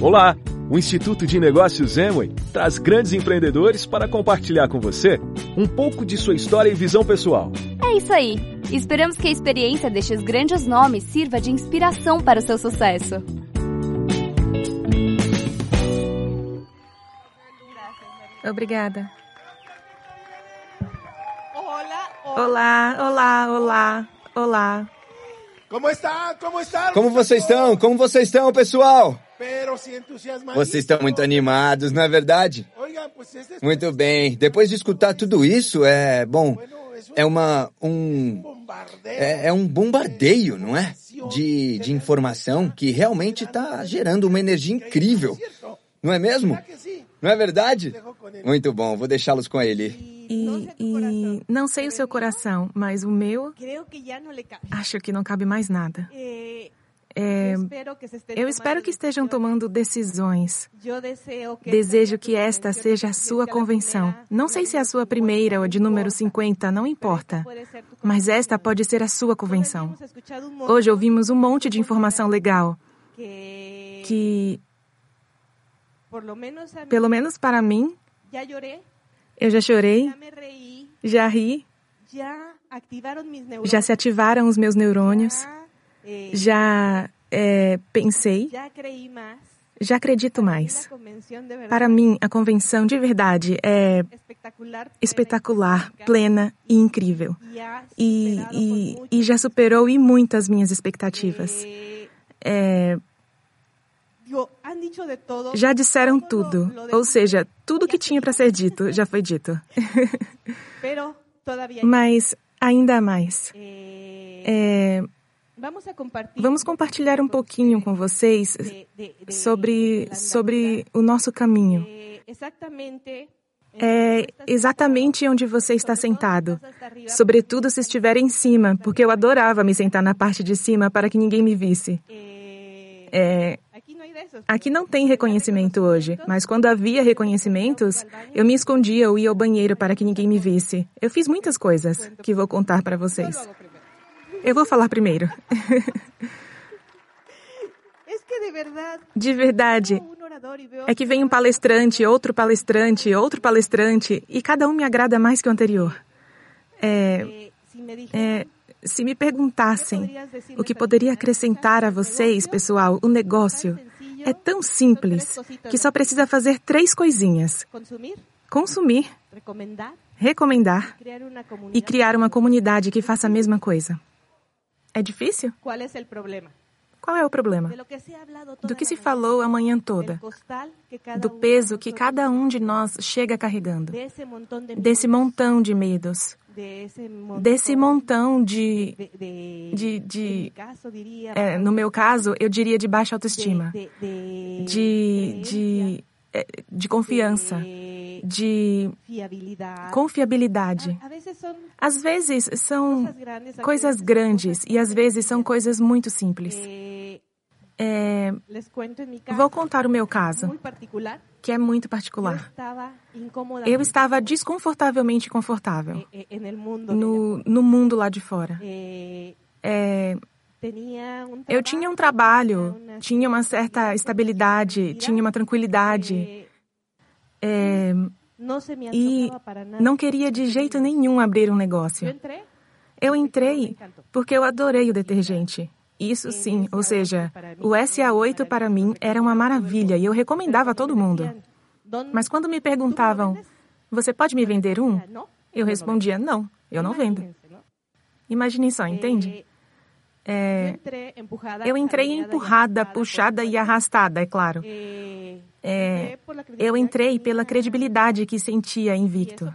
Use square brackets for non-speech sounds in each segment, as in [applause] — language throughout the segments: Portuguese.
Olá! O Instituto de Negócios Emway traz grandes empreendedores para compartilhar com você um pouco de sua história e visão pessoal. É isso aí! Esperamos que a experiência destes grandes nomes sirva de inspiração para o seu sucesso. Obrigada. Olá, olá, olá, olá. Como está? Como está? Como vocês estão? Como vocês estão, pessoal? Vocês estão muito animados, não é verdade? Muito bem. Depois de escutar tudo isso, é bom. É uma um é, é um bombardeio, não é? De, de informação que realmente está gerando uma energia incrível. Não é mesmo? Não é verdade? Muito bom, vou deixá-los com ele. E, e, não sei o seu coração, mas o meu acho que não cabe mais nada. É, eu espero que estejam tomando decisões. Desejo que esta seja a sua convenção. Não sei se é a sua primeira ou de número 50, não importa. Mas esta pode ser a sua convenção. Hoje ouvimos um monte de informação legal que, pelo menos para mim, eu já chorei, já ri, já se ativaram os meus neurônios, já é, pensei, já acredito mais. Para mim, a convenção de verdade é espetacular, plena e incrível. E, e, e já superou e muito as minhas expectativas. É, já disseram tudo, ou seja, tudo que tinha para ser dito já foi dito. [laughs] Mas ainda mais. É, vamos compartilhar um pouquinho com vocês sobre, sobre o nosso caminho. É exatamente onde você está sentado. Sobretudo se estiver em cima, porque eu adorava me sentar na parte de cima para que ninguém me visse. É, Aqui não tem reconhecimento hoje, mas quando havia reconhecimentos, eu me escondia ou ia ao banheiro para que ninguém me visse. Eu fiz muitas coisas que vou contar para vocês. Eu vou falar primeiro. [laughs] De verdade. É que vem um palestrante, outro palestrante, outro palestrante, e cada um me agrada mais que o anterior. É, é, se me perguntassem o que poderia acrescentar a vocês, pessoal, o negócio. é tão simples que só precisa fazer três coisinhas: consumir, recomendar? E criar uma comunidade que faça a mesma coisa. É difícil? Qual é o problema? Do que se falou a manhã toda, do peso que cada um de nós chega carregando, desse montão de medos, desse montão de. de, de é, no meu caso, eu diria de baixa autoestima, de. de é, de confiança, de confiabilidade. Às vezes são coisas grandes e às vezes são coisas muito simples. É, vou contar o meu caso, que é muito particular. Eu estava desconfortavelmente confortável no, no mundo lá de fora. É, eu tinha um trabalho, tinha uma certa estabilidade, tinha uma tranquilidade. É, e não queria de jeito nenhum abrir um negócio. Eu entrei porque eu adorei o detergente. Isso sim, ou seja, o SA8 para mim era uma maravilha e eu recomendava a todo mundo. Mas quando me perguntavam, você pode me vender um? Eu respondia, não, eu não vendo. Imaginem só, entende? É, eu entrei empurrada, puxada e arrastada, é claro. É, eu entrei pela credibilidade que sentia invicto.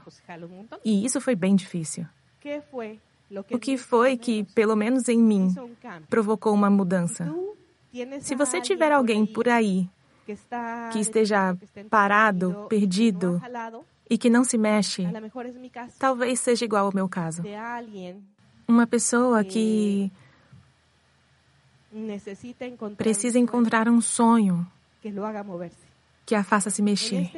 E isso foi bem difícil. O que foi que, pelo menos em mim, provocou uma mudança? Se você tiver alguém por aí que esteja parado, perdido e que não se mexe, talvez seja igual ao meu caso. Uma pessoa que precisa encontrar um sonho que a faça se mexer.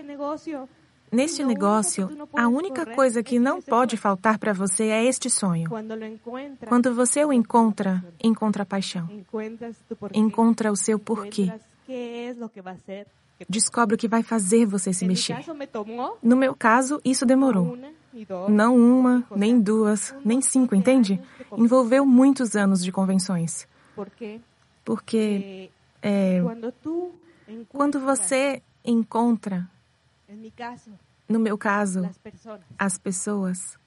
Neste negócio, a única coisa que não pode faltar para você é este sonho. Quando você o encontra, encontra paixão. Encontra o seu porquê. Descobre o que vai fazer você se mexer. No meu caso, isso demorou. Não uma, nem duas, nem cinco, entende? Envolveu muitos anos de convenções. Porque é, quando você encontra, no meu caso, as pessoas,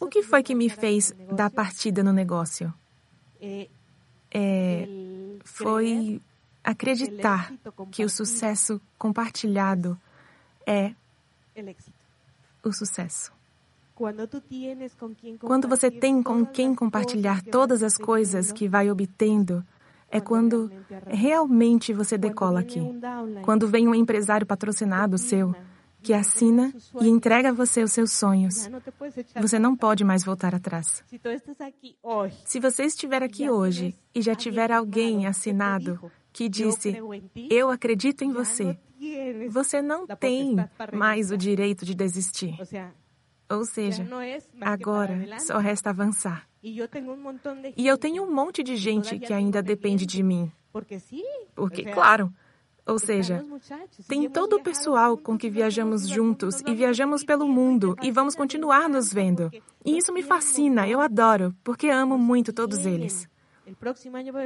o que foi que me fez dar partida no negócio? É, foi acreditar que o sucesso compartilhado é o sucesso. Quando você tem com quem compartilhar todas as coisas que vai obtendo, é quando realmente você decola aqui. Quando vem um empresário patrocinado seu, que assina e entrega a você os seus sonhos. Você não pode mais voltar atrás. Se você estiver aqui hoje e já tiver alguém assinado que disse: Eu acredito em você, você não tem mais o direito de desistir. Ou seja, agora só resta avançar. E eu tenho um monte de gente que ainda depende de mim. Porque, claro, ou seja, tem todo o pessoal com que viajamos juntos e viajamos pelo mundo e vamos continuar nos vendo. E isso me fascina, eu adoro, porque amo muito todos eles.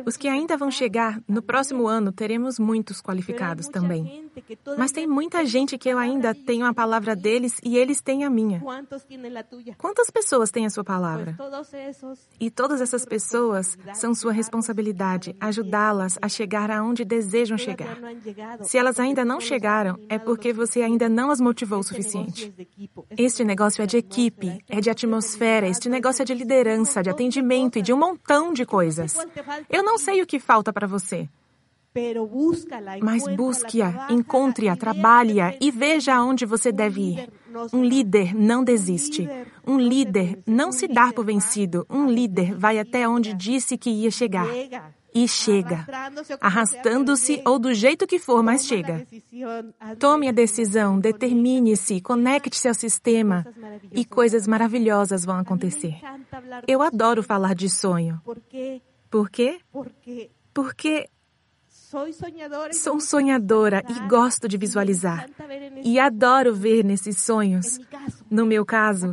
Os que ainda vão chegar, no próximo ano teremos muitos qualificados também. Mas tem muita gente que eu ainda tenho a palavra deles e eles têm a minha. Quantas pessoas têm a sua palavra? E todas essas pessoas são sua responsabilidade ajudá-las a chegar aonde desejam chegar. Se elas ainda não chegaram, é porque você ainda não as motivou o suficiente. Este negócio é de equipe, é de atmosfera, este negócio é de liderança, de atendimento e de um montão de coisas. Eu não sei o que falta para você. Mas busque-a, encontre-a, trabalhe-a e veja aonde você deve ir. Um líder não desiste. Um líder não se dá por vencido. Um líder vai até onde disse que ia chegar. E chega. Arrastando-se ou do jeito que for, mas chega. Tome a decisão, determine-se, conecte-se ao sistema e coisas maravilhosas vão acontecer. Eu adoro falar de sonho. Por quê? Porque sou sonhadora e gosto de visualizar. E adoro ver nesses sonhos, no meu caso,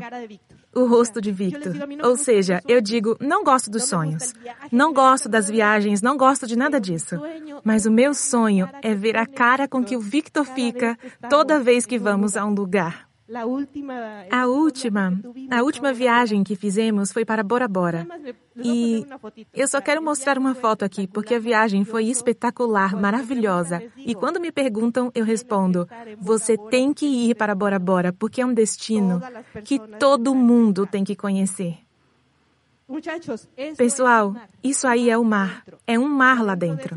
o rosto de Victor. Ou seja, eu digo, não gosto dos sonhos, não gosto das viagens, não gosto de nada disso. Mas o meu sonho é ver a cara com que o Victor fica toda vez que vamos a um lugar. A última, a última viagem que fizemos foi para Bora Bora. E eu só quero mostrar uma foto aqui, porque a viagem foi espetacular, maravilhosa. E quando me perguntam, eu respondo: você tem que ir para Bora Bora, porque é um destino que todo mundo tem que conhecer. Pessoal, isso aí é o mar. É um mar lá dentro.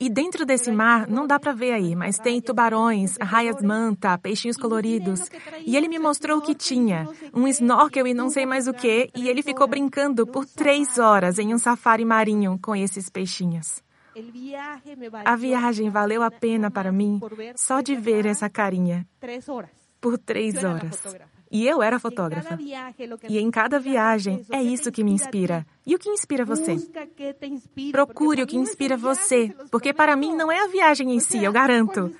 E dentro desse mar, não dá para ver aí, mas tem tubarões, raias manta, peixinhos coloridos. E ele me mostrou o que tinha. Um snorkel e não sei mais o que. E ele ficou brincando por três horas em um safari marinho com esses peixinhos. A viagem valeu a pena para mim só de ver essa carinha. Por três horas. E eu era fotógrafa. E em cada viagem é isso que me inspira. E o que inspira você? Procure o que inspira você, porque para mim não é a viagem em si, eu garanto.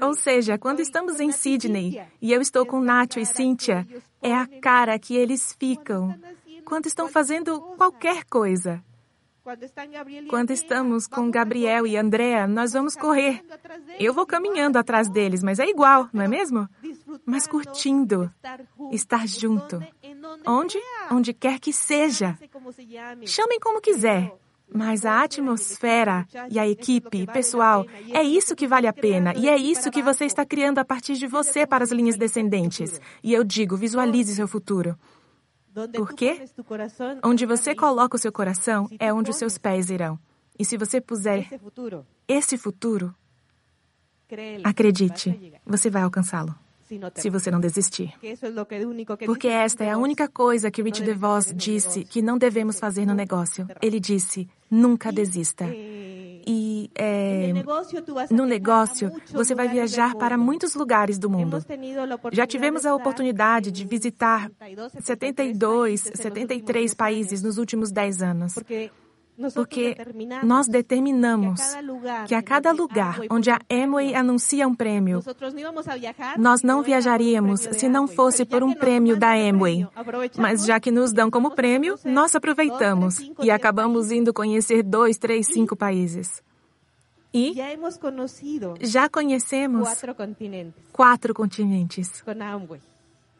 Ou seja, quando estamos em Sydney e eu estou com Nacho e Cynthia, é a cara que eles ficam quando estão fazendo qualquer coisa. Quando estamos com Gabriel e Andrea, nós vamos correr. Eu vou caminhando atrás deles, mas é igual, não é mesmo? Mas curtindo, estar junto. Onde? Onde quer que seja. Chamem como quiser. Mas a atmosfera e a equipe, pessoal, é isso que vale a pena e é isso que você está criando a partir de você para as linhas descendentes. E eu digo, visualize seu futuro. Porque onde você coloca o seu coração é onde os seus pés irão. E se você puser esse futuro, acredite, você vai alcançá-lo. Se você não desistir. Porque esta é a única coisa que Rich DeVos disse que não devemos fazer no negócio. Ele disse: nunca desista. É, no negócio, você vai viajar para muitos lugares do mundo. Já tivemos a oportunidade de visitar 72, 73 países nos últimos 10 anos. porque nós determinamos que a cada lugar onde a Amway anuncia um prêmio, nós não viajaríamos se não fosse por um prêmio da Amway. Mas já que nos dão como prêmio, nós aproveitamos e acabamos indo conhecer dois, três, cinco países. E já conhecemos quatro continentes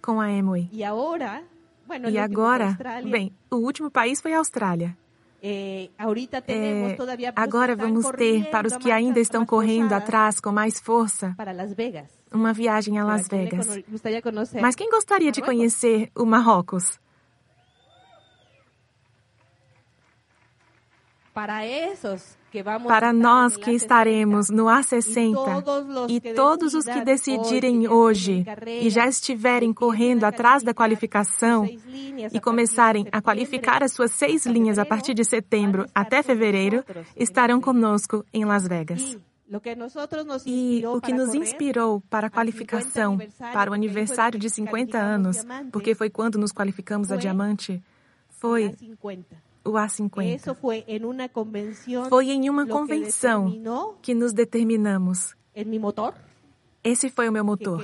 com a Amway. E agora, bem, o último país foi a Austrália. É, agora vamos ter, para os que ainda estão correndo atrás com mais força, uma viagem a Las Vegas. Mas quem gostaria de conhecer o Marrocos? Para esses para nós que estaremos no A60 e todos os que decidirem hoje e já estiverem correndo atrás da qualificação e começarem a qualificar as suas seis linhas a partir de setembro até fevereiro, estarão conosco em Las Vegas. E o que nos inspirou para a qualificação para o aniversário de 50 anos, porque foi quando nos qualificamos a diamante, foi o A50. Foi em uma convenção que nos determinamos. Esse foi o meu motor.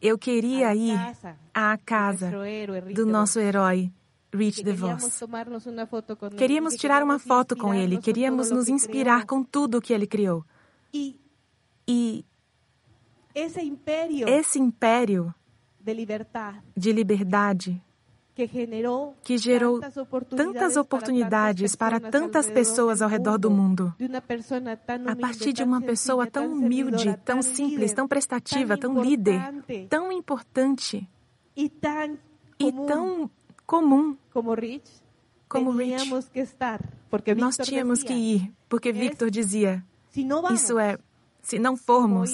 Eu queria ir à casa do nosso herói, Rich DeVos. Queríamos tirar uma foto com ele, queríamos nos inspirar com tudo o que ele criou. E esse império de liberdade que gerou tantas oportunidades para tantas pessoas ao redor do mundo. A partir de uma pessoa tão humilde, tão simples, tão prestativa, tão líder, tão importante. E tão comum. Como Rich, nós tínhamos que ir, porque Victor dizia: Isso é, se não formos,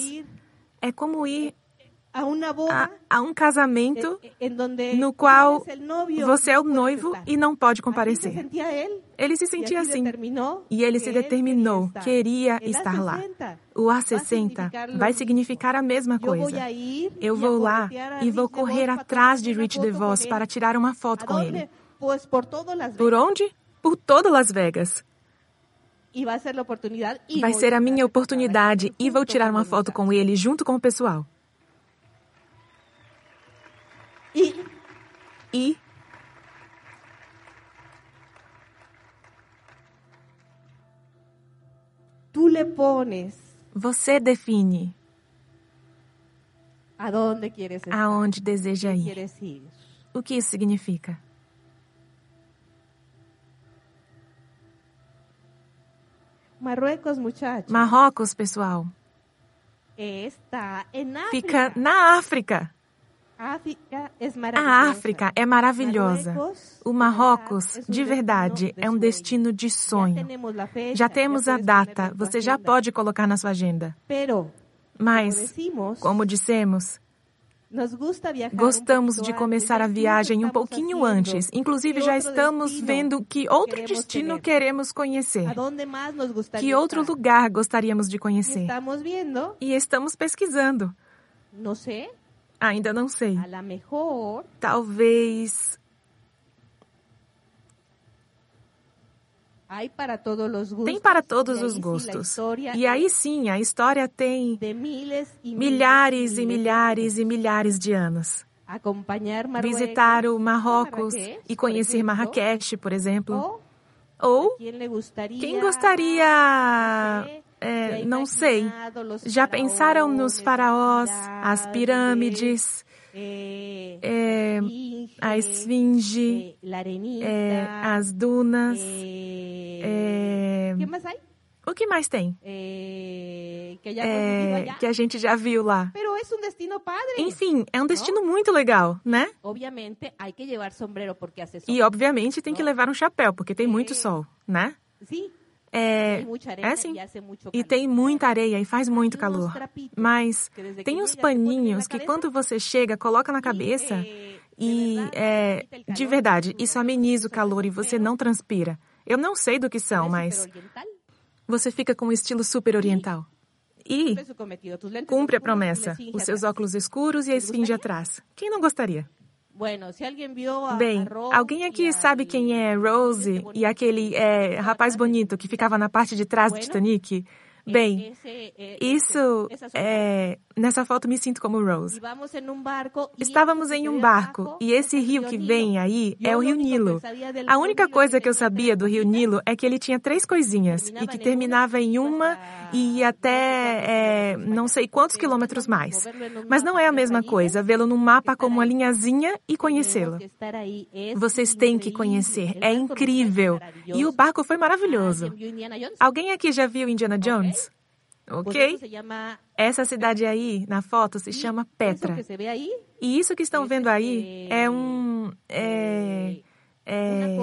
é como ir a, a um casamento no qual você é o noivo e não pode comparecer. Ele se sentia assim. E ele se determinou, queria estar lá. O A60 vai significar a mesma coisa. Eu vou lá e vou correr atrás de Rich DeVos para tirar uma foto com ele. Por onde? Por todo Las Vegas. Vai ser a minha oportunidade e vou tirar uma foto com ele junto com o pessoal. E. E. Tu le pones. Você define. Aonde quieres estar? Aonde deseja ir. ir. O que isso significa? Marruecos, muchachos. Marrocos, pessoal. Está África. Fica na África. A África é maravilhosa. O Marrocos, de verdade, é um destino de sonho. Já temos a data, você já pode colocar na sua agenda. Mas, como dissemos, Gostamos de começar a viagem um pouquinho antes. Inclusive, já estamos vendo que outro destino queremos conhecer. Que outro lugar gostaríamos de conhecer. E estamos pesquisando. Não sei. Ainda não sei. Talvez. Tem para todos os gostos. E aí sim, a história tem milhares e milhares e milhares de anos. Visitar o Marrocos e conhecer Marrakech, por exemplo. Ou quem gostaria é, não sei. Já pensaram nos faraós, as pirâmides, é, a esfinge, é, as dunas? É, o que mais tem? É, que a gente já viu lá. Enfim, é um destino muito legal, né? E obviamente tem que levar um chapéu, porque tem muito sol, né? Sim. É, é assim. E tem muita areia e faz muito calor. Mas tem uns paninhos que quando você chega, coloca na cabeça eh, e, é, de verdade, isso ameniza o calor e você não transpira. Eu não sei do que são, mas você fica com um estilo super oriental. E cumpre a promessa, os seus óculos escuros e a esfinge atrás. Quem não gostaria? Bem, alguém aqui sabe quem é Rose e aquele é, rapaz bonito que ficava na parte de trás do Titanic? Bem, isso é. Nessa foto me sinto como Rose. Estávamos em um barco e esse rio que vem aí é o Rio Nilo. A única coisa que eu sabia do Rio Nilo é que ele tinha três coisinhas e que terminava em uma e ia até é, não sei quantos quilômetros mais. Mas não é a mesma coisa vê-lo no mapa como uma linhazinha e conhecê-lo. Vocês têm que conhecer, é incrível. E o barco foi maravilhoso. Alguém aqui já viu Indiana Jones? Ok? Essa cidade aí, na foto, se chama Petra. E isso que estão vendo aí é um. É, é,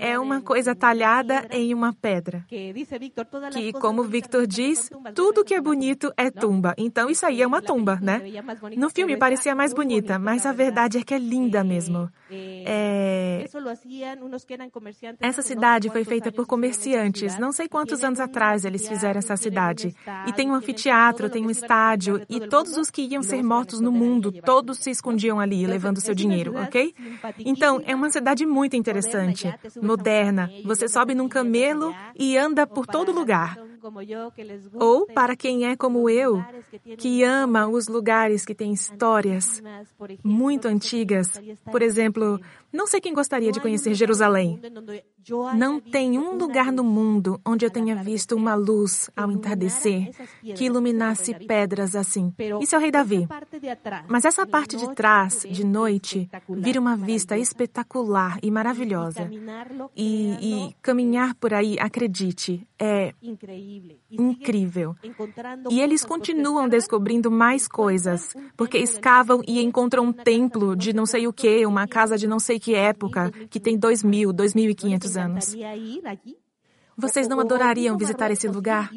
é uma coisa talhada em uma pedra. Que, como Victor diz, tudo que é bonito é tumba. Então, isso aí é uma tumba, né? No filme parecia mais bonita, mas a verdade é que é linda mesmo. É... Essa cidade foi feita por comerciantes. Não sei quantos anos atrás eles fizeram essa cidade. E tem um anfiteatro, tem um estádio, e todos os que iam ser mortos no mundo, todos se escondiam ali, levando seu dinheiro, ok? Então, é uma cidade muito muito interessante, moderna. Você sobe num camelo e anda por todo lugar. Ou para quem é como eu, que ama os lugares que têm histórias muito antigas. Por exemplo, não sei quem gostaria de conhecer Jerusalém. Não tem um lugar no mundo onde eu tenha visto uma luz ao entardecer que iluminasse pedras assim. Isso é o rei Davi. Mas essa parte de trás, de noite, vira uma vista espetacular e maravilhosa. E, e caminhar por aí, acredite, é incrível. E eles continuam descobrindo mais coisas, porque escavam e encontram um templo de não sei o que, uma casa de não sei que época, que tem dois mil, dois mil e quinhentos anos. Vocês não adorariam visitar esse lugar?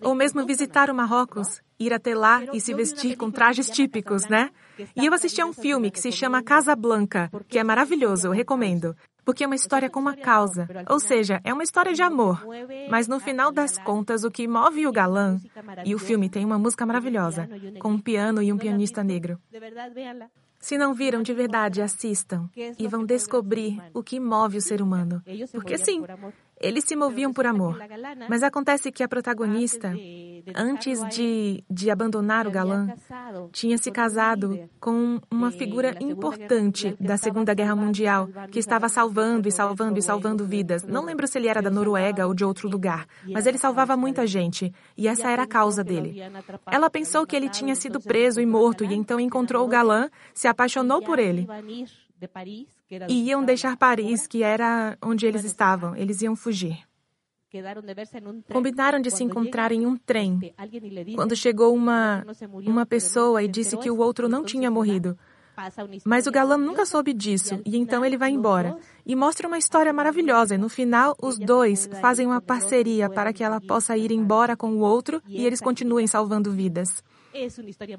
Ou mesmo visitar o Marrocos, ir até lá e se vestir com trajes típicos, né? E eu assisti a um filme que se chama Casa Blanca, que é maravilhoso, eu recomendo. Porque é uma história com uma causa, ou seja, é uma história de amor. Mas no final das contas, o que move o galã, e o filme tem uma música maravilhosa, com um piano e um pianista negro. Se não viram de verdade, assistam e vão descobrir o que move o ser humano. Porque sim, eles se moviam por amor. Mas acontece que a protagonista, antes de, de abandonar o galã, tinha se casado com uma figura importante da Segunda Guerra Mundial, que estava salvando e salvando e salvando vidas. Não lembro se ele era da Noruega ou de outro lugar, mas ele salvava muita gente, e essa era a causa dele. Ela pensou que ele tinha sido preso e morto, e então encontrou o galã, se apaixonou por ele e iam deixar Paris, que era onde eles estavam. Eles iam fugir. Combinaram de se encontrar em um trem. Quando chegou uma, uma pessoa e disse que o outro não tinha morrido. Mas o galã nunca soube disso, e então ele vai embora. E mostra uma história maravilhosa, e no final, os dois fazem uma parceria para que ela possa ir embora com o outro e eles continuem salvando vidas.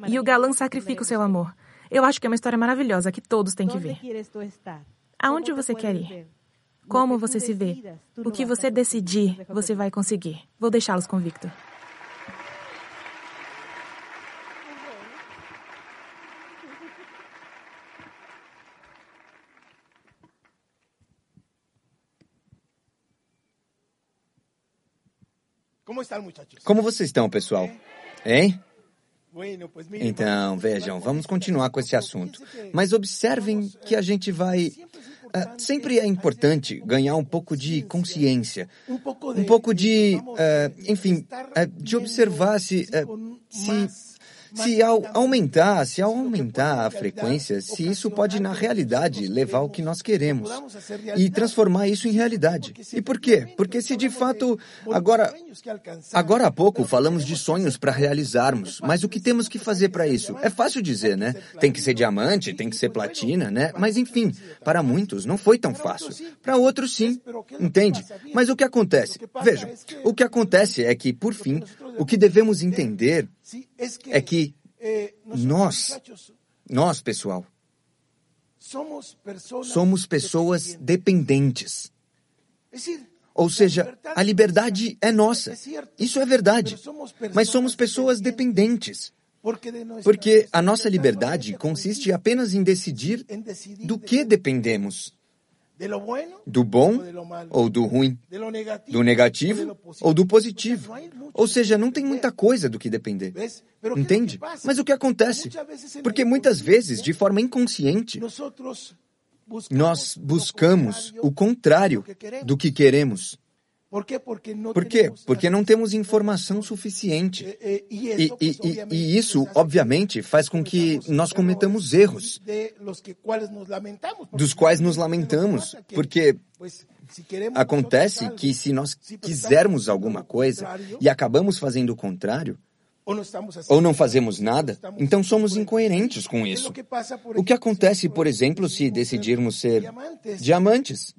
E o galã sacrifica o seu amor. Eu acho que é uma história maravilhosa que todos têm que ver. Aonde você quer ir? Como você se vê? O que você decidir, você vai conseguir. Vou deixá-los com Victor. Como vocês estão, pessoal? Hein? Então, vejam, vamos continuar com esse assunto. Mas observem que a gente vai. Uh, sempre é importante ganhar um pouco de consciência, um pouco de, uh, enfim, uh, de observar se, se se ao aumentar, se ao aumentar a frequência, se isso pode na realidade levar ao que nós queremos e transformar isso em realidade. E por quê? Porque se de fato agora agora há pouco falamos de sonhos para realizarmos, mas o que temos que fazer para isso? É fácil dizer, né? Tem que ser diamante, tem que ser platina, né? Mas enfim, para muitos não foi tão fácil. Para outros sim, entende? Mas o que acontece? Vejam, o que acontece é que por fim, o que devemos entender é que nós, nós, pessoal, somos pessoas dependentes. Ou seja, a liberdade é nossa. Isso é verdade. Mas somos pessoas dependentes. Porque a nossa liberdade consiste apenas em decidir do que dependemos. Do bom ou do ruim, do negativo ou do positivo. Ou seja, não tem muita coisa do que depender. Entende? Mas o que acontece? Porque muitas vezes, de forma inconsciente, nós buscamos o contrário do que queremos. Por quê? Porque não temos informação suficiente. E, e, e, e, isso, obviamente, faz com que nós cometamos erros, dos quais nos lamentamos, porque acontece que se nós quisermos alguma coisa e acabamos fazendo o contrário, ou não fazemos nada, então somos incoerentes com isso. O que acontece, por exemplo, se decidirmos ser diamantes?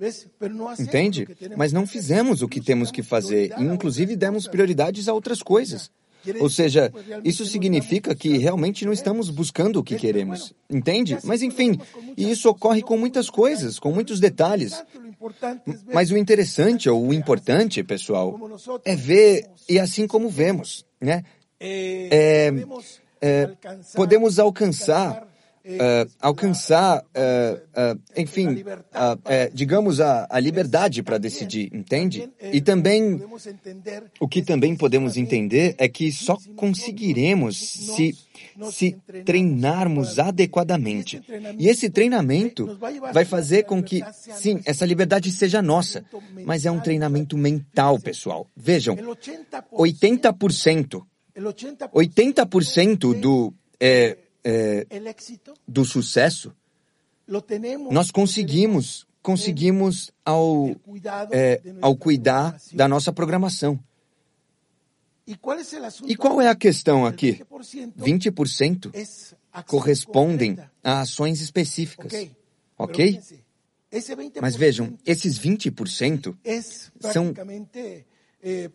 Entende? Mas não fizemos o que temos que fazer e, inclusive, demos prioridades a outras coisas. Ou seja, isso significa que realmente não estamos buscando o que queremos. Entende? Mas enfim, e isso ocorre com muitas coisas, com muitos detalhes. Mas o interessante ou o importante, pessoal, é ver e assim como vemos, né? É, é, podemos alcançar alcançar, enfim, digamos, a, a liberdade para decidir, entende? E também, o que também podemos entender é que só conseguiremos se, se treinarmos adequadamente. E esse treinamento vai fazer com que, sim, essa liberdade seja nossa, mas é um treinamento mental, pessoal. Vejam, 80% 80% do, é, é, do sucesso nós conseguimos, conseguimos ao, é, ao cuidar da nossa programação. E qual é a questão aqui? 20% correspondem a ações específicas. Ok? Mas vejam, esses 20% são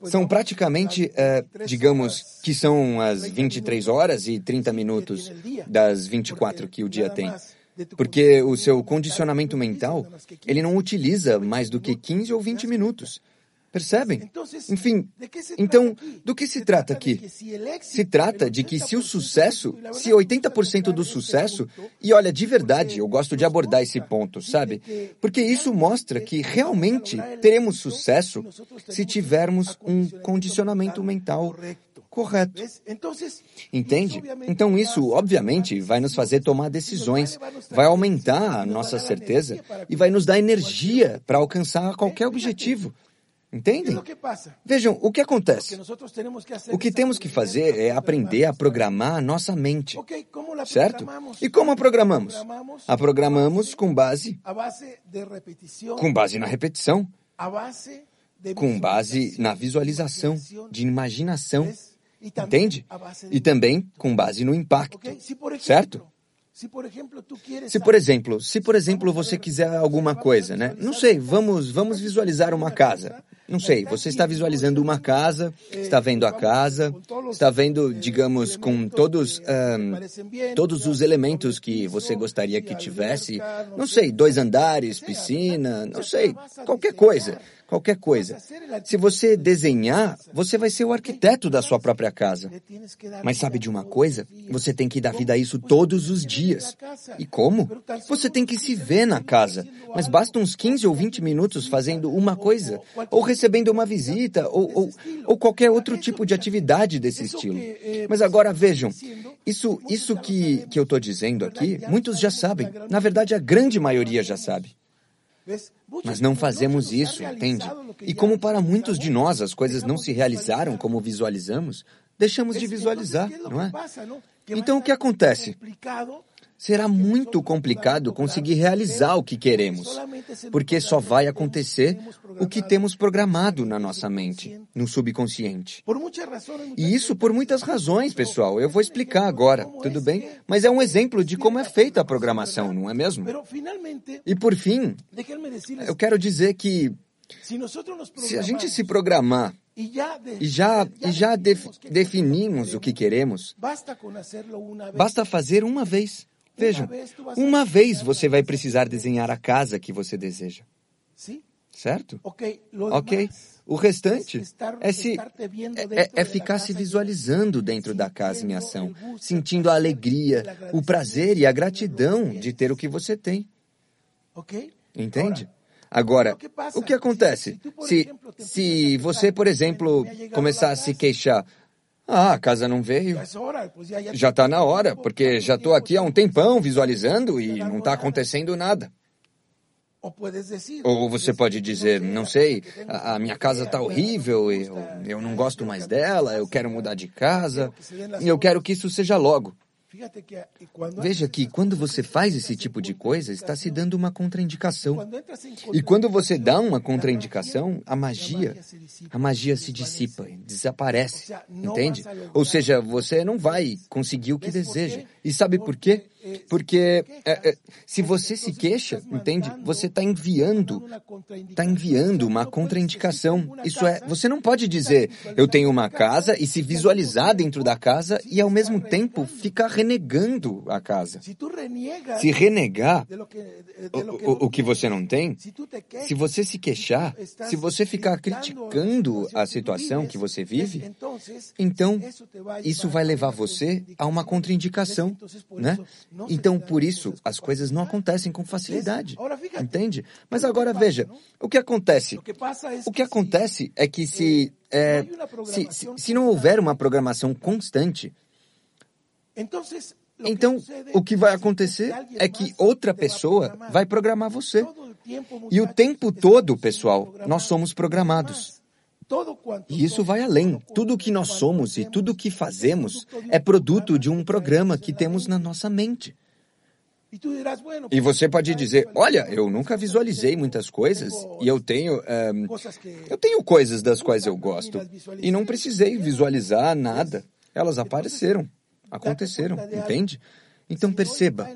são praticamente, uh, digamos, que são as 23 horas e 30 minutos das 24 que o dia tem. Porque o seu condicionamento mental, ele não utiliza mais do que 15 ou 20 minutos. Percebem? Enfim, então, do que se trata aqui? Se trata de que se o sucesso, se 80% do sucesso, e olha, de verdade, eu gosto de abordar esse ponto, sabe? Porque isso mostra que realmente teremos sucesso se tivermos um condicionamento mental correto. Entende? Então, isso, obviamente, vai nos fazer tomar decisões, vai aumentar a nossa certeza e vai nos dar energia para alcançar qualquer objetivo. Entendem? Vejam, o que acontece? O que temos que fazer é aprender a programar a nossa mente. Certo? E como a programamos? A programamos com base com base na repetição, com base na visualização, de imaginação. Entende? E também com base no impacto. Certo? Se por exemplo, se por exemplo você quiser alguma coisa, né? Não sei, vamos vamos visualizar uma casa. Não sei, você está visualizando uma casa, está vendo a casa, está vendo, digamos, com todos um, todos os elementos que você gostaria que tivesse. Não sei, dois andares, piscina, não sei, qualquer coisa qualquer coisa. Se você desenhar, você vai ser o arquiteto da sua própria casa. Mas sabe de uma coisa? Você tem que dar vida a isso todos os dias. E como? Você tem que se ver na casa. Mas basta uns 15 ou 20 minutos fazendo uma coisa, ou recebendo uma visita, ou, ou, ou qualquer outro tipo de atividade desse estilo. Mas agora vejam, isso, isso que, que eu estou dizendo aqui, muitos já sabem. Na verdade, a grande maioria já sabe. Mas não fazemos isso, entende? E como para muitos de nós as coisas não se realizaram como visualizamos, deixamos de visualizar, não é? Então o que acontece? Será muito complicado conseguir realizar o que queremos, porque só vai acontecer o que temos programado na nossa mente, no subconsciente. E isso por muitas razões, pessoal. Eu vou explicar agora, tudo bem? Mas é um exemplo de como é feita a programação, não é mesmo? E por fim, eu quero dizer que se a gente se programar e já, e já definimos o que queremos, basta fazer uma vez. Vejam, uma vez você vai precisar desenhar a casa que você deseja. Certo? Ok. O restante é, se, é, é, ficar se visualizando dentro da casa em ação, sentindo a alegria, o prazer e a gratidão de ter o que você tem. Entende? Agora, o que acontece se, se você, por exemplo, começar a se queixar? Ah, a casa não veio. Já está na hora, porque já estou aqui há um tempão visualizando e não está acontecendo nada. Ou você pode dizer, não sei, a, minha casa está horrível, eu, eu não gosto mais dela, eu quero mudar de casa, e eu quero que isso seja logo. Veja que quando você faz esse tipo de coisa, está se dando uma contraindicação. E quando você dá uma contraindicação, a magia, a magia se dissipa, desaparece, entende? Ou seja, você não vai conseguir o que deseja. E sabe por quê? Porque é, é, se você se queixa, entende? Você está enviando, está enviando uma contraindicação. Isso é, você não pode dizer eu tenho uma casa e se visualizar dentro da casa e ao mesmo tempo ficar renegando a casa. Se renegar o, o, o que você não tem, se você se queixar, se você ficar criticando a situação que você vive, então isso vai levar você a uma contraindicação, né? Então, por isso, as coisas não acontecem com facilidade. Entende? Mas agora veja, o que acontece? O que acontece é que se, é, se, se, se não houver uma programação constante, então o que vai acontecer é que outra pessoa vai programar você. E o tempo todo, pessoal, nós somos programados. E isso vai além. Tudo o que nós somos e tudo o que fazemos é produto de um programa que temos na nossa mente. E você pode dizer, olha, eu nunca visualizei muitas coisas e eu tenho, um, eu tenho coisas das quais eu gosto e não precisei visualizar nada. Elas apareceram, aconteceram, entende? Então perceba,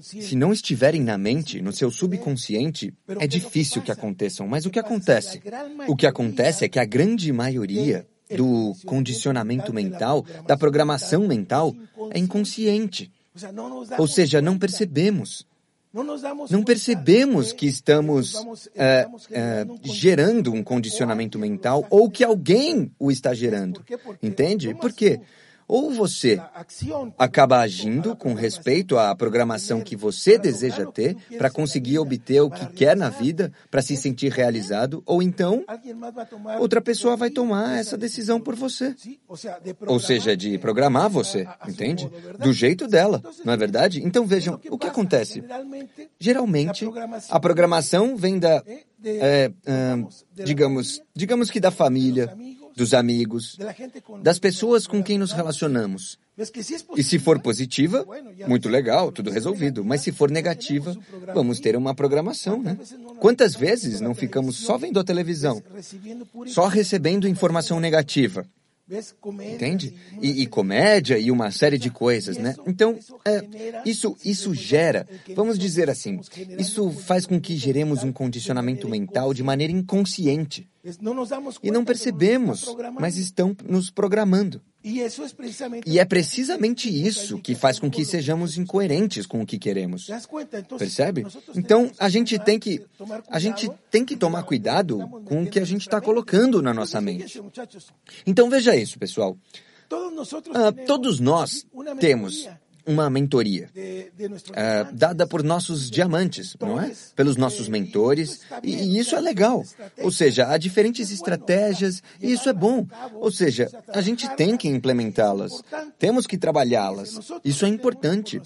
se não estiverem na mente, no seu subconsciente, é difícil que aconteçam. Mas o que acontece? O que acontece é que a grande maioria do condicionamento mental, da programação mental, é inconsciente. Ou seja, não percebemos. Não percebemos que estamos é, é, gerando um condicionamento mental ou que alguém o está gerando. Entende? Por quê? Ou você acaba agindo com respeito à programação que você deseja ter para conseguir obter o que quer na vida, para se sentir realizado, ou então outra pessoa vai tomar essa decisão por você. Ou seja, de programar você, entende? Do jeito dela, não é verdade? Então vejam, o que acontece? Geralmente, a programação vem da, é, digamos, digamos que da família, dos amigos, das pessoas com quem nos relacionamos. E se for positiva, muito legal, tudo resolvido. Mas se for negativa, vamos ter uma programação, né? Quantas vezes não ficamos só vendo a televisão, só recebendo informação negativa? Entende? E, e, comédia e uma série de coisas, né? Então, é, isso, isso gera, vamos dizer assim, isso faz com que geremos um condicionamento mental de maneira inconsciente. E não percebemos, mas estão nos programando. E é precisamente isso que faz com que sejamos incoerentes com o que queremos. Percebe? Então a gente tem que a gente tem que tomar cuidado com o que a gente está colocando na nossa mente. Então veja isso, pessoal. Ah, todos nós temos uma mentoria uh, dada por nossos diamantes, não é? Pelos nossos mentores, e, e isso é legal. Ou seja, há diferentes estratégias e isso é bom. Ou seja, a gente tem que implementá-las, temos que trabalhá-las. Isso é importante.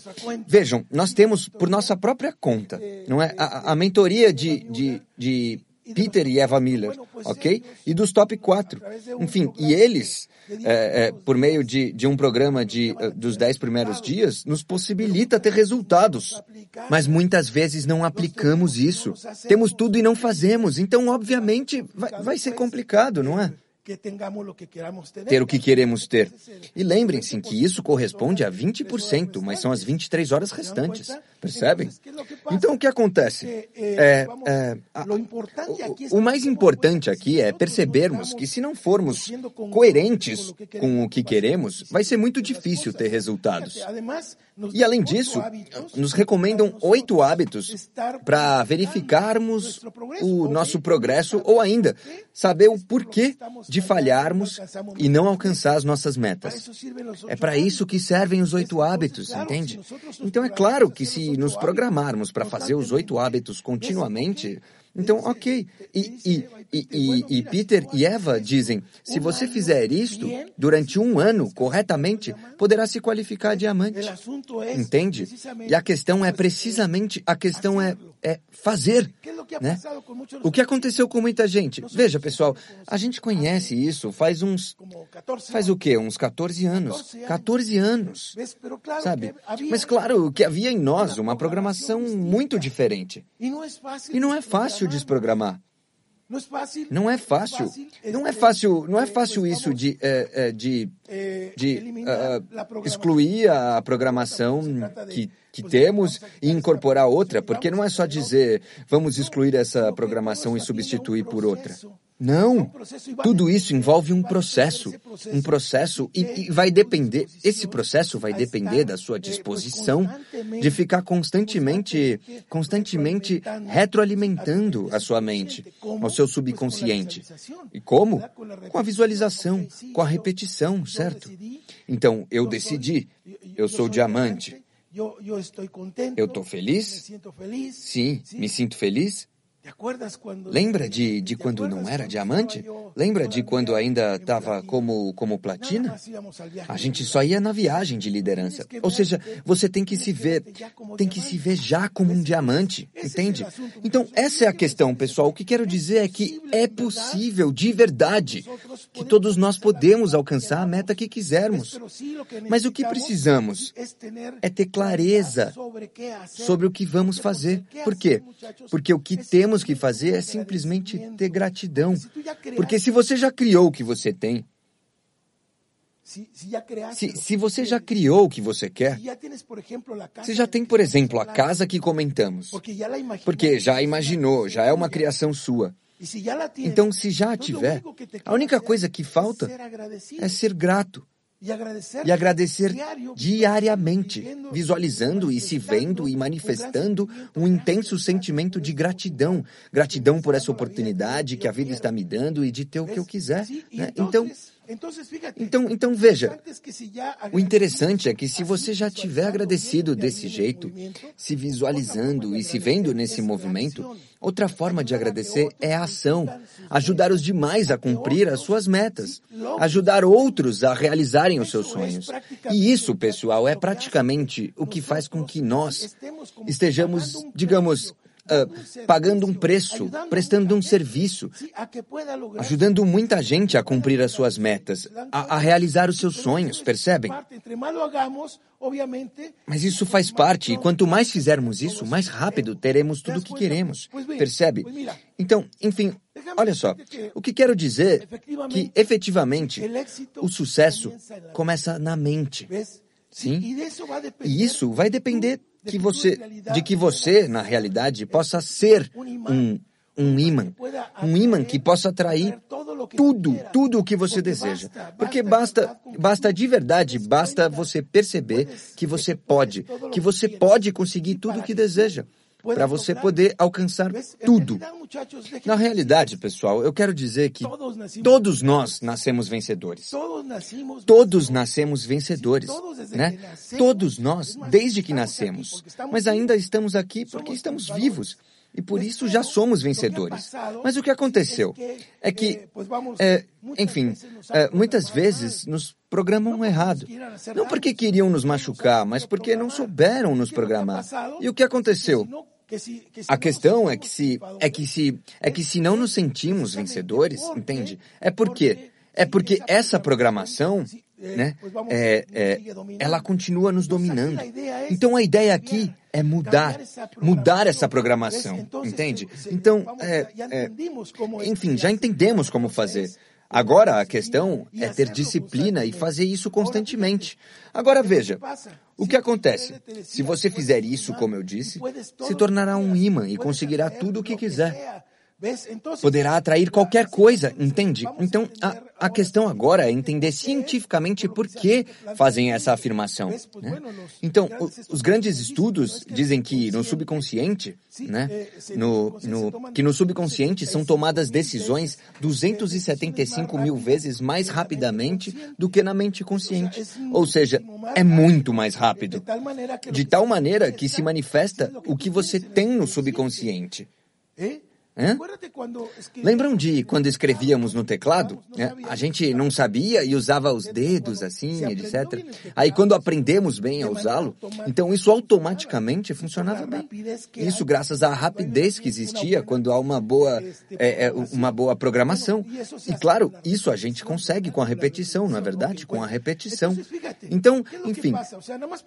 Vejam, nós temos por nossa própria conta, não é? A, a mentoria de, de, de Peter e Eva Miller, ok? E dos top 4. Enfim, e eles, é, é, por meio de, de um programa de, dos 10 primeiros dias, nos possibilita ter resultados. Mas muitas vezes não aplicamos isso. Temos tudo e não fazemos. Então, obviamente, vai, vai ser complicado, não é? ter o que queremos ter. E lembrem-se que isso corresponde a 20%, mas são as 23 horas restantes. Percebem? Então, o que acontece? É, é, a, o, o mais importante aqui é percebermos que se não formos coerentes com o que queremos, vai ser muito difícil ter resultados. E além disso, nos recomendam oito hábitos para verificarmos o nosso progresso ou ainda saber o porquê de falharmos e não alcançar as nossas metas. É para isso que servem os oito hábitos, entende? Então é claro que se nos programarmos para fazer os oito hábitos continuamente, então, ok. E, e, e, e, Peter e Eva dizem: se você fizer isto durante um ano corretamente, poderá se qualificar a diamante. Entende? E a questão é precisamente a questão é, é fazer. Né? O que aconteceu com muita gente? Veja, pessoal, a gente conhece isso faz uns. Faz o quê? Uns 14 anos. 14 anos. Sabe? Mas claro que havia em nós uma programação muito diferente. E não é fácil fácil desprogramar. Não é fácil. Não é fácil. Não é fácil isso de, é, de, de uh, excluir a programação que, que temos e incorporar outra, porque não é só dizer vamos excluir essa programação e substituir por outra. Não, tudo isso envolve um processo, um processo e, e, vai depender, esse processo vai depender da sua disposição de ficar constantemente, constantemente retroalimentando a sua mente, ao seu subconsciente. E como? Com a visualização, com a repetição, certo? Então, eu decidi, eu sou diamante. Eu estou feliz? Sim, me sinto feliz? Lembra de, de quando não era diamante? Lembra de quando ainda estava como, como platina? A gente só ia na viagem de liderança. Ou seja, você tem que se ver, tem que se ver já como um diamante, entende? Então, essa é a questão, pessoal. O que quero dizer é que é possível, de verdade, que todos nós podemos alcançar a meta que quisermos. Mas o que precisamos é ter clareza sobre o que vamos fazer. Por quê? Porque o que temos temos que fazer é simplesmente ter gratidão. Porque se você já criou o que você tem, se, se você já criou o que você quer, você já tem, por exemplo, a casa que comentamos, porque já imaginou, já é uma criação sua. Então, se já a tiver, a única coisa que falta é ser grato e agradecer diariamente, visualizando e se vendo e manifestando um intenso sentimento de gratidão. Gratidão por essa oportunidade que a vida está me dando e de ter o que eu quiser. Né? Então, então, então veja, o interessante é que se você já tiver agradecido desse jeito, se visualizando e se vendo nesse movimento, outra forma de agradecer é a ação, ajudar os demais a cumprir as suas metas, ajudar outros a realizarem os seus sonhos. E isso, pessoal, é praticamente o que faz com que nós estejamos, digamos, uh, pagando um preço, prestando um serviço, ajudando muita gente a cumprir as suas metas, a, a realizar os seus sonhos, percebem? Mas isso faz parte, e quanto mais fizermos isso, mais rápido teremos tudo o que queremos, percebe? Então, enfim, olha só, o que quero dizer é que, efetivamente, o sucesso começa na mente. Sim? E isso vai depender que você, de que você, na realidade, possa ser um, um imã. Um imã que possa atrair tudo, tudo o que você deseja. Porque basta, basta de verdade, basta você perceber que você pode, que você pode conseguir tudo o que deseja para você poder alcançar tudo. Na realidade, pessoal, eu quero dizer que todos nós nascemos vencedores. Todos nascemos vencedores, né? Todos nós, desde que nascemos. Mas ainda estamos aqui porque estamos vivos. E por isso já somos vencedores. Mas o que aconteceu é que, é, enfim, é, muitas vezes nos programam errado. Não porque queriam nos machucar, mas porque não souberam nos programar. E o que aconteceu? A questão é que se é que se é que se não nos sentimos vencedores, entende? É porque é porque essa programação, né, é, é, ela continua nos dominando. Então a ideia aqui é mudar, mudar essa programação, entende? Então, é, é, enfim, já entendemos como fazer. Agora a questão é ter disciplina e fazer isso constantemente. Agora veja, o que acontece? Se você fizer isso, como eu disse, se tornará um imã e conseguirá tudo o que quiser. Poderá atrair qualquer coisa, entende? Então, a, a questão agora é entender cientificamente por que fazem essa afirmação. Né? Então, o, os grandes estudos dizem que no subconsciente, né, no, no, que no subconsciente são tomadas decisões 275 mil vezes mais rapidamente do que na mente consciente. Ou seja, é muito mais rápido. De tal maneira que se manifesta o que você tem no subconsciente. Hã? Lembram de quando escrevíamos no teclado? A gente não sabia e usava os dedos assim, etc. Aí quando aprendemos bem a usá-lo, então isso automaticamente funcionava bem. Isso graças à rapidez que existia quando há uma boa, é, é, uma boa programação. E claro, isso a gente consegue com a repetição, não é verdade? Com a repetição. Então, enfim.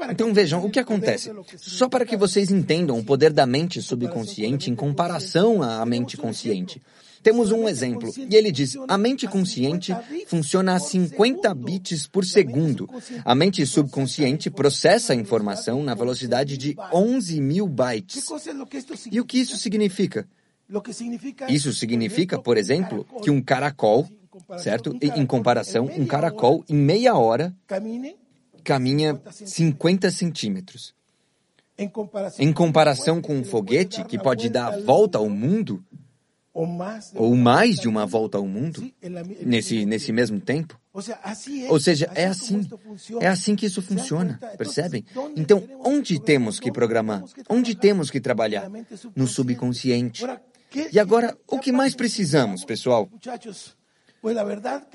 Então vejam o que acontece. Só para que vocês entendam o poder da mente subconsciente em comparação à mente mente consciente. Temos um exemplo, e ele diz: a mente consciente funciona a 50 bits por segundo. A mente subconsciente processa a informação na velocidade de 11 mil bytes. E o que isso significa? Isso significa, por exemplo, que um caracol, certo? Em comparação, um caracol em meia hora caminha 50 centímetros. Em comparação com um foguete que pode dar a volta ao mundo, ou mais de uma volta ao mundo, nesse, nesse mesmo tempo. Ou seja, é assim. É assim que isso funciona, percebem? Então, onde temos que programar? Onde temos que trabalhar? No subconsciente. E agora, o que mais precisamos, pessoal?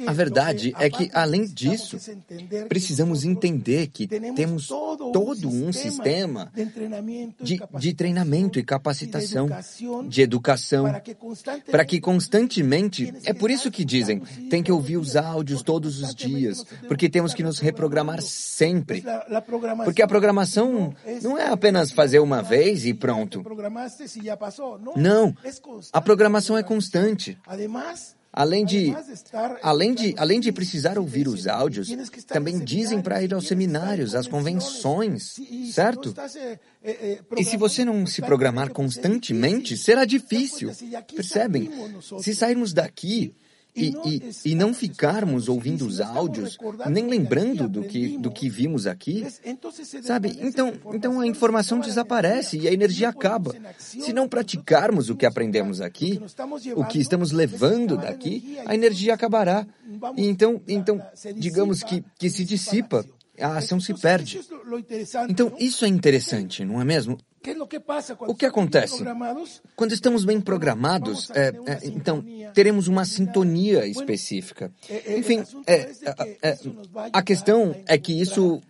A verdade é que, além disso, precisamos entender que temos todo um sistema de, de treinamento e capacitação, de educação, para que constantemente. É por isso que dizem, tem que ouvir os áudios todos os dias, porque temos que nos reprogramar sempre. Porque a programação não é apenas fazer uma vez e pronto. Não, a programação é constante. Além de, além de, além de precisar ouvir os áudios, também dizem para ir aos seminários, às convenções, certo? Eh, eh, e se você não se programar constantemente, será difícil. Percebem? Se sairmos daqui e, e, e, não ficarmos ouvindo os áudios, nem lembrando do que, do que vimos aqui, sabe? Então, então a informação desaparece e a energia acaba. Se não praticarmos o que aprendemos aqui, o que estamos levando daqui, a energia acabará. E então, então digamos que, que se dissipa, a ação se perde. Então, isso é interessante, não é mesmo? O que acontece? Quando estamos bem programados, é, é, então teremos uma sintonia específica. Enfim, é, é a questão é que isso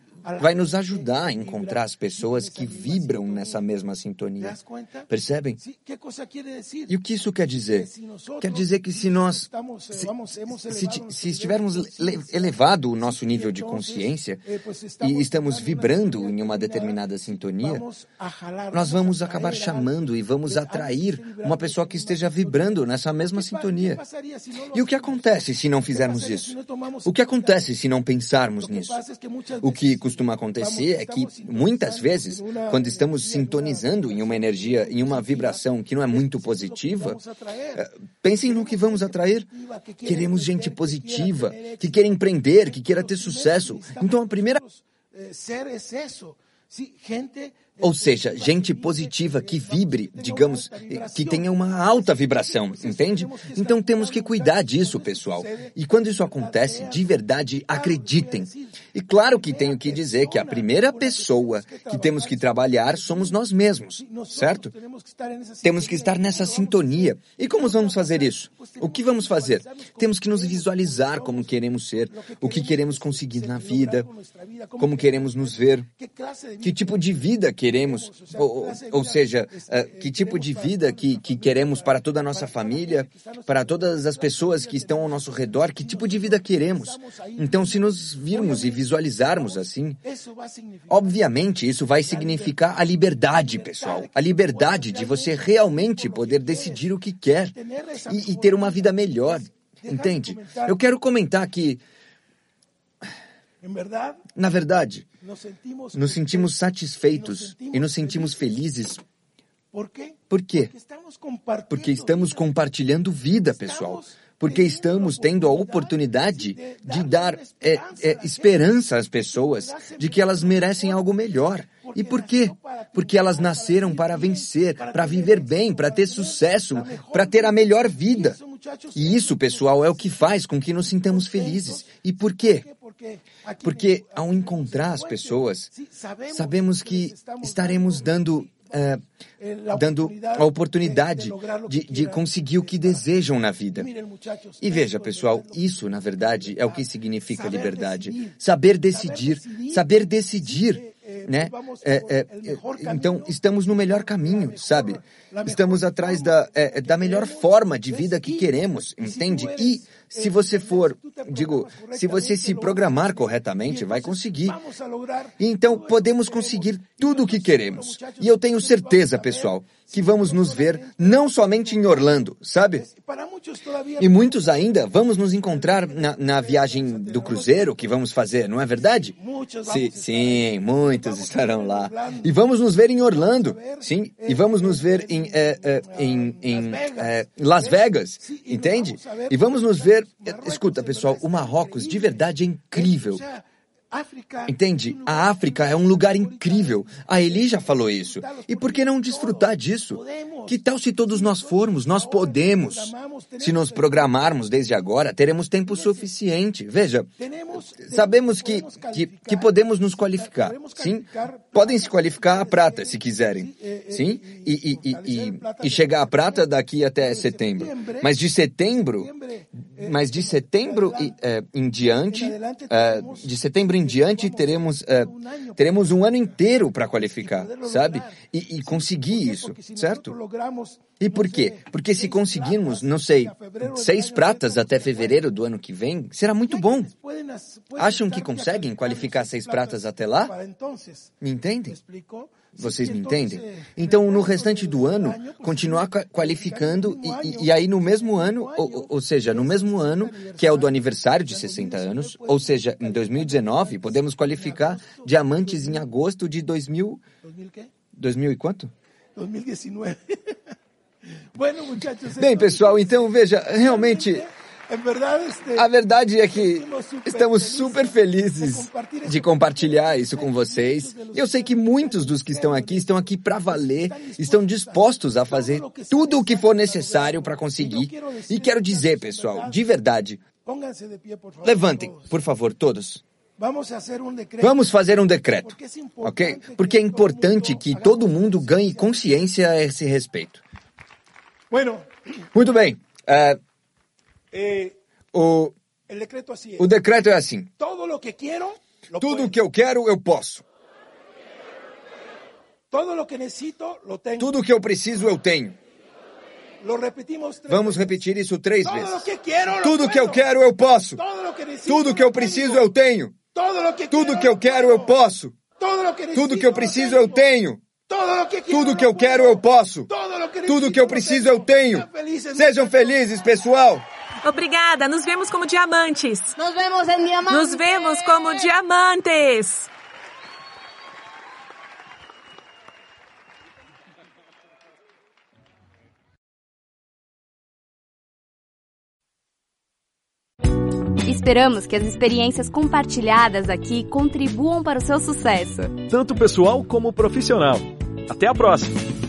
vai nos ajudar a encontrar as pessoas que vibram nessa mesma sintonia. Percebem? E o que isso quer dizer? Quer dizer que se nós, se, se, se estivermos elevado o nosso nível de consciência e estamos vibrando em uma determinada sintonia, nós vamos acabar chamando e vamos atrair uma pessoa que esteja vibrando nessa mesma sintonia. E o que acontece se não fizermos isso? O que acontece se não pensarmos nisso? O que costuma acontecer é que, muitas vezes, quando estamos sintonizando em uma energia, em uma vibração que não é muito positiva, eh, pensem no que vamos atrair. Queremos gente positiva, que quer empreender, que queira ter sucesso. Então, a primeira. Ser excesso. Gente ou seja, gente positiva que vibre, digamos, que tenha uma alta vibração, entende? Então temos que cuidar disso, pessoal. E quando isso acontece, de verdade, acreditem. E claro que tenho que dizer que a primeira pessoa que temos que trabalhar somos nós mesmos, certo? Temos que estar nessa sintonia. E como vamos fazer isso? O que vamos fazer? Temos que nos visualizar como queremos ser, o que queremos conseguir na vida, como queremos nos ver, que tipo de vida queremos, ou, ou seja, uh, que tipo de vida que, que queremos para toda a nossa família, para todas as pessoas que estão ao nosso redor, que tipo de vida queremos. Então, se nos virmos e visualizarmos assim, obviamente isso vai significar a liberdade, pessoal. A liberdade de você realmente poder decidir o que quer e, e ter uma vida melhor Entende? Eu quero comentar que, na verdade, nos sentimos satisfeitos e nos sentimos felizes. Por quê? Porque estamos compartilhando vida, pessoal porque estamos tendo a oportunidade de dar é, é, esperança às pessoas de que elas merecem algo melhor. E por quê? Porque elas nasceram para vencer, para viver bem, para ter sucesso, para ter a melhor vida. E isso, pessoal, é o que faz com que nos sintamos felizes. E por quê? Porque ao encontrar as pessoas, sabemos que estaremos dando é, dando a oportunidade de, de conseguir o que desejam na vida. E veja, pessoal, isso, na verdade, é o que significa liberdade. Saber decidir, saber decidir né? É, é, então, estamos no melhor caminho, sabe? Estamos atrás da, é, da melhor forma de vida que queremos, entende? E se você for, digo, se você se programar corretamente, vai conseguir. E então podemos conseguir tudo o que queremos. E eu tenho certeza, pessoal, que vamos nos ver não somente em Orlando, sabe? E muitos ainda vamos nos encontrar na, na viagem do cruzeiro que vamos fazer, não é verdade? Sim, sim, muitos estarão lá. E vamos nos ver em Orlando, sim, e vamos nos ver em, é, é, em, em é, Las Vegas, entende? E vamos nos ver Escuta, pessoal, o Marrocos de verdade é incrível. Entende? A África é um lugar incrível. A Eli já falou isso. E por que não desfrutar disso? Que tal se todos nós formos? Nós podemos. Se nos programarmos desde agora, teremos tempo suficiente. Veja, sabemos que, que, que podemos nos qualificar. Sim? Podem se qualificar a prata, se quiserem. Sim? E, e, e, e, chegar a prata daqui até setembro. Mas de setembro, mas de setembro é, em diante, é, de setembro em diante teremos, uh, teremos um ano inteiro para qualificar, sabe? E, e, conseguir isso, certo? E por quê? Porque se conseguirmos, não sei, seis pratas até fevereiro do ano que vem, será muito bom. Acham que conseguem qualificar seis pratas até lá? Me entendem? Vocês me entendem? Então, no restante do ano, continuar qualificando e, e aí no mesmo ano, ou, ou, seja, no mesmo ano, que é o do aniversário de 60 anos, ou seja, em 2019, podemos qualificar diamantes em agosto de 2000... 2000 e quanto? 2019. [laughs] Bem, pessoal, então veja, realmente a verdade é que estamos super felizes de compartilhar isso com vocês. Eu sei que muitos dos que estão aqui estão aqui para valer, estão dispostos a fazer tudo o que for necessário para conseguir. E quero dizer, pessoal, de verdade, levantem, por favor, todos. Vamos fazer um decreto, ok? Porque é importante que todo mundo ganhe consciência a esse respeito. Muito bem. Uh, o, o decreto é assim. Tudo o que eu quero, eu posso. Tudo o que eu preciso, eu tenho. Vamos repetir isso três vezes. Tudo o que eu quero, eu posso. Tudo o que eu preciso, eu tenho. Tudo o que eu quero, eu posso. Tudo o que eu preciso, eu tenho. Tudo o que eu quero, eu posso. Tudo o que eu preciso, eu tenho. Sejam felizes, pessoal. Obrigada, nos vemos como diamantes. Nos vemos em diamantes. Nos vemos como diamantes. Esperamos que as experiências compartilhadas aqui contribuam para o seu sucesso, tanto pessoal como profissional. Até a próxima!